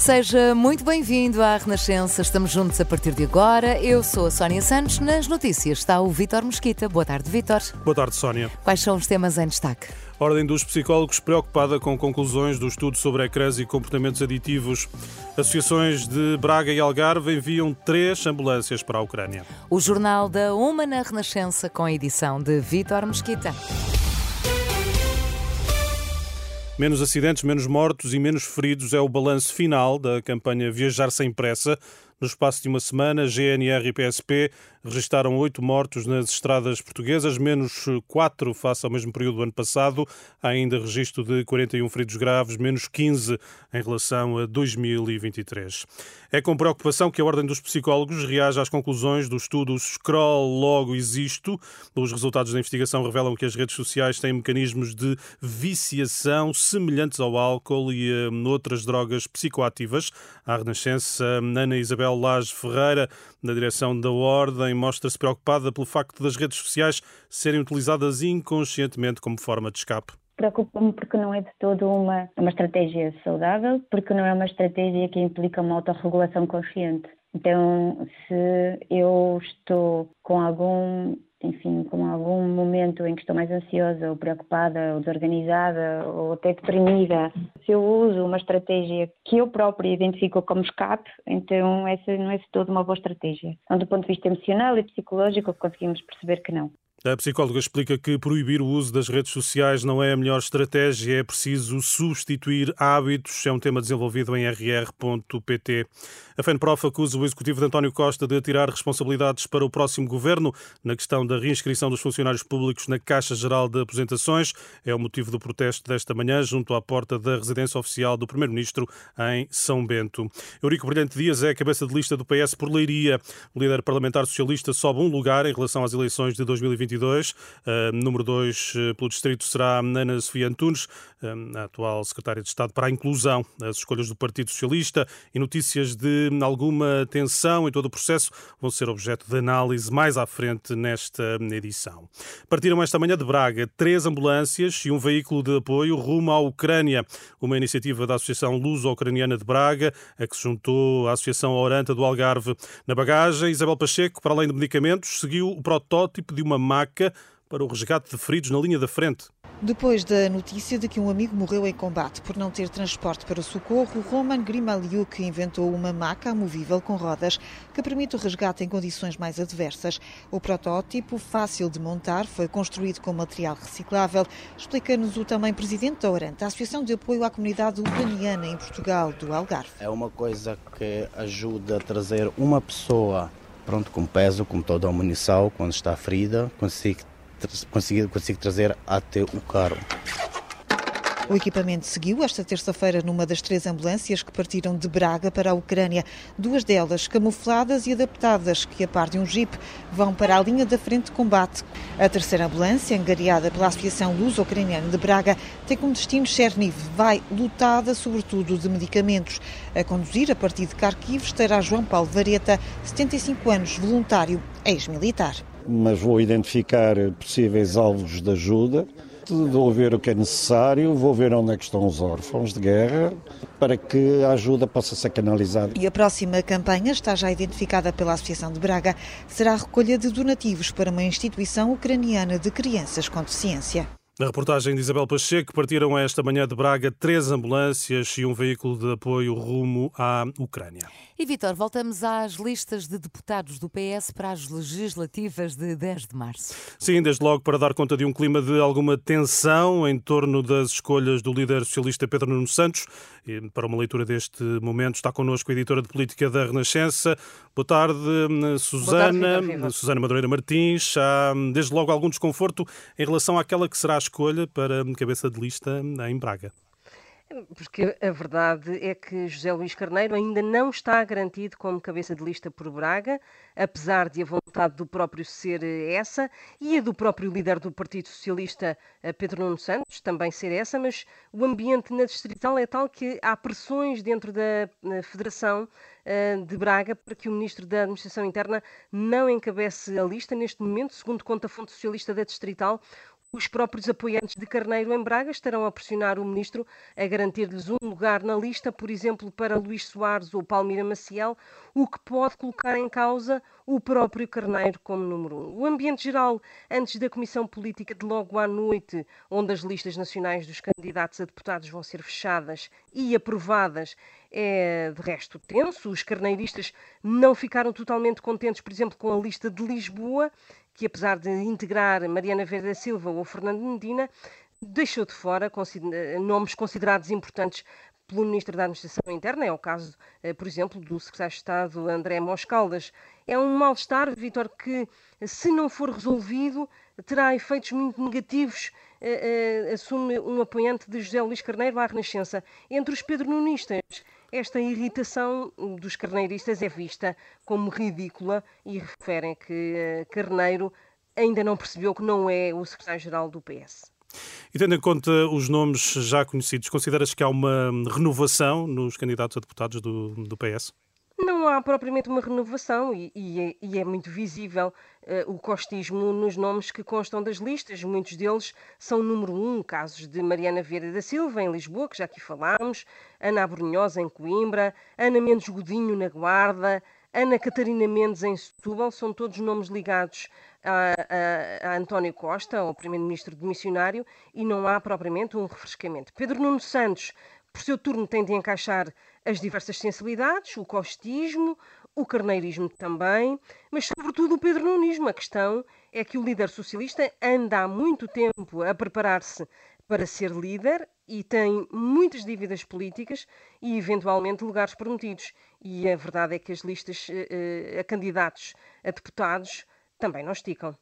Seja muito bem-vindo à Renascença. Estamos juntos a partir de agora. Eu sou a Sónia Santos. Nas notícias está o Vítor Mesquita. Boa tarde, Vítor. Boa tarde, Sónia. Quais são os temas em destaque? Ordem dos Psicólogos preocupada com conclusões do estudo sobre ecrãs e comportamentos aditivos. Associações de Braga e Algarve enviam três ambulâncias para a Ucrânia. O Jornal da Uma na Renascença com a edição de Vítor Mesquita. Menos acidentes, menos mortos e menos feridos é o balanço final da campanha Viajar Sem Pressa. No espaço de uma semana, GNR e PSP registaram oito mortos nas estradas portuguesas, menos quatro face ao mesmo período do ano passado. Há ainda registro de 41 feridos graves, menos 15 em relação a 2023. É com preocupação que a Ordem dos Psicólogos reage às conclusões do estudo Scroll Logo Existo. Os resultados da investigação revelam que as redes sociais têm mecanismos de viciação semelhantes ao álcool e a outras drogas psicoativas. A Renascença, Ana Isabel Isabel Lage Ferreira, na direção da Ordem, mostra-se preocupada pelo facto das redes sociais serem utilizadas inconscientemente como forma de escape preocupa-me porque não é de todo uma, uma estratégia saudável, porque não é uma estratégia que implica uma autorregulação consciente. Então, se eu estou com algum enfim, com algum momento em que estou mais ansiosa ou preocupada ou desorganizada ou até deprimida, se eu uso uma estratégia que eu própria identifico como escape, então essa não é toda uma boa estratégia. Então, do ponto de vista emocional e psicológico, conseguimos perceber que não. A psicóloga explica que proibir o uso das redes sociais não é a melhor estratégia, é preciso substituir hábitos. É um tema desenvolvido em rr.pt. A FENPROF acusa o executivo de António Costa de tirar responsabilidades para o próximo governo na questão da reinscrição dos funcionários públicos na Caixa Geral de Aposentações. É o motivo do protesto desta manhã junto à porta da residência oficial do Primeiro-Ministro em São Bento. Eurico Brilhante Dias é a cabeça de lista do PS por Leiria. O líder parlamentar socialista sobe um lugar em relação às eleições de 2020 2022. Uh, número 2 uh, pelo distrito será Ana Sofia Antunes, uh, a atual secretária de Estado para a Inclusão. As escolhas do Partido Socialista e notícias de alguma tensão em todo o processo vão ser objeto de análise mais à frente nesta edição. Partiram esta manhã de Braga três ambulâncias e um veículo de apoio rumo à Ucrânia, uma iniciativa da Associação Luso-Ucraniana de Braga, a que se juntou à Associação Oranta do Algarve. Na bagagem, Isabel Pacheco, para além de medicamentos, seguiu o protótipo de uma máquina maca para o resgate de feridos na linha da frente. Depois da notícia de que um amigo morreu em combate por não ter transporte para o socorro, Roman Grimaliuk inventou uma maca amovível com rodas que permite o resgate em condições mais adversas. O protótipo, fácil de montar, foi construído com material reciclável. Explica-nos o também presidente da Oranta, a Associação de Apoio à Comunidade Ucraniana em Portugal, do Algarve. É uma coisa que ajuda a trazer uma pessoa pronto, com peso, com toda a munição, quando está ferida, consigo, consigo, consigo trazer até o carro. O equipamento seguiu esta terça-feira numa das três ambulâncias que partiram de Braga para a Ucrânia. Duas delas camufladas e adaptadas, que a par de um jeep vão para a linha da frente de combate. A terceira ambulância, angariada pela Associação Luso-Ucraniana de Braga, tem como destino Cherniv. Vai lutada sobretudo de medicamentos. A conduzir a partir de Kharkiv estará João Paulo Vareta, 75 anos, voluntário, ex-militar. Mas vou identificar possíveis alvos de ajuda vou ver o que é necessário, vou ver onde é que estão os órfãos de guerra, para que a ajuda possa ser canalizada. E a próxima campanha está já identificada pela Associação de Braga, será a recolha de donativos para uma instituição ucraniana de crianças com deficiência. Na reportagem de Isabel Pacheco, partiram esta manhã de Braga três ambulâncias e um veículo de apoio rumo à Ucrânia. E Vitor, voltamos às listas de deputados do PS para as legislativas de 10 de março. Sim, desde logo para dar conta de um clima de alguma tensão em torno das escolhas do líder socialista Pedro Nuno Santos. E para uma leitura deste momento está connosco a editora de política da Renascença. Boa tarde, Susana. Boa tarde, Susana Madureira Martins. Há desde logo algum desconforto em relação àquela que será a escolha para cabeça de lista em Braga. Porque a verdade é que José Luís Carneiro ainda não está garantido como cabeça de lista por Braga, apesar de a vontade do próprio ser essa e a do próprio líder do Partido Socialista, eh, Pedro Nuno Santos, também ser essa, mas o ambiente na distrital é tal que há pressões dentro da Federação eh, de Braga para que o Ministro da Administração Interna não encabece a lista neste momento, segundo conta a fonte socialista da distrital. Os próprios apoiantes de Carneiro em Braga estarão a pressionar o ministro a garantir-lhes um lugar na lista, por exemplo, para Luís Soares ou Palmira Maciel, o que pode colocar em causa o próprio Carneiro como número um. O ambiente geral, antes da Comissão Política de logo à noite, onde as listas nacionais dos candidatos a deputados vão ser fechadas e aprovadas, é de resto tenso. Os carneiristas não ficaram totalmente contentes, por exemplo, com a lista de Lisboa que apesar de integrar Mariana Verde Silva ou Fernando Medina, deixou de fora nomes considerados importantes pelo Ministro da Administração Interna, é o caso, eh, por exemplo, do Secretário de Estado André Moscaldas. É um mal-estar, Vitor, que, se não for resolvido, terá efeitos muito negativos, eh, eh, assume um apoiante de José Luís Carneiro à Renascença. Entre os pedronunistas, esta irritação dos carneiristas é vista como ridícula e referem que eh, Carneiro ainda não percebeu que não é o secretário-geral do PS. E tendo em conta os nomes já conhecidos, consideras que há uma renovação nos candidatos a deputados do, do PS? Não há propriamente uma renovação e, e, é, e é, muito visível uh, o costismo nos nomes que constam das listas. Muitos deles são número um, casos de Mariana Vieira da Silva, em Lisboa, que já aqui falámos, Ana Abrunhosa, em Coimbra, Ana Mendes Godinho, na Guarda, Ana Catarina Mendes, em Setúbal, são todos nomes ligados a, a, a António Costa, ao primeiro-ministro demissionário, e não há propriamente um refrescamento. Pedro Nuno Santos por seu turno, tem de encaixar as diversas sensibilidades, o costismo, o carneirismo também, mas sobretudo o pedronismo. A questão é que o líder socialista anda há muito tempo a preparar-se para ser líder e tem muitas dívidas políticas e, eventualmente, lugares prometidos. E a verdade é que as listas uh, a candidatos a deputados também não esticam.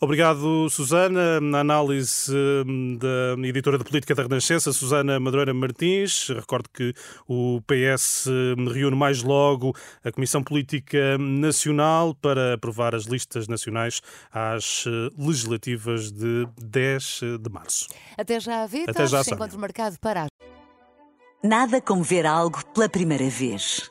Obrigado, Susana. Na análise hum, da editora de política da Renascença, Susana Madureira Martins. Recordo que o PS hum, reúne mais logo a Comissão Política Nacional para aprovar as listas nacionais às eh, legislativas de 10 de março. Até já, Vitor. Até já, Encontro marcado para. Nada como ver algo pela primeira vez.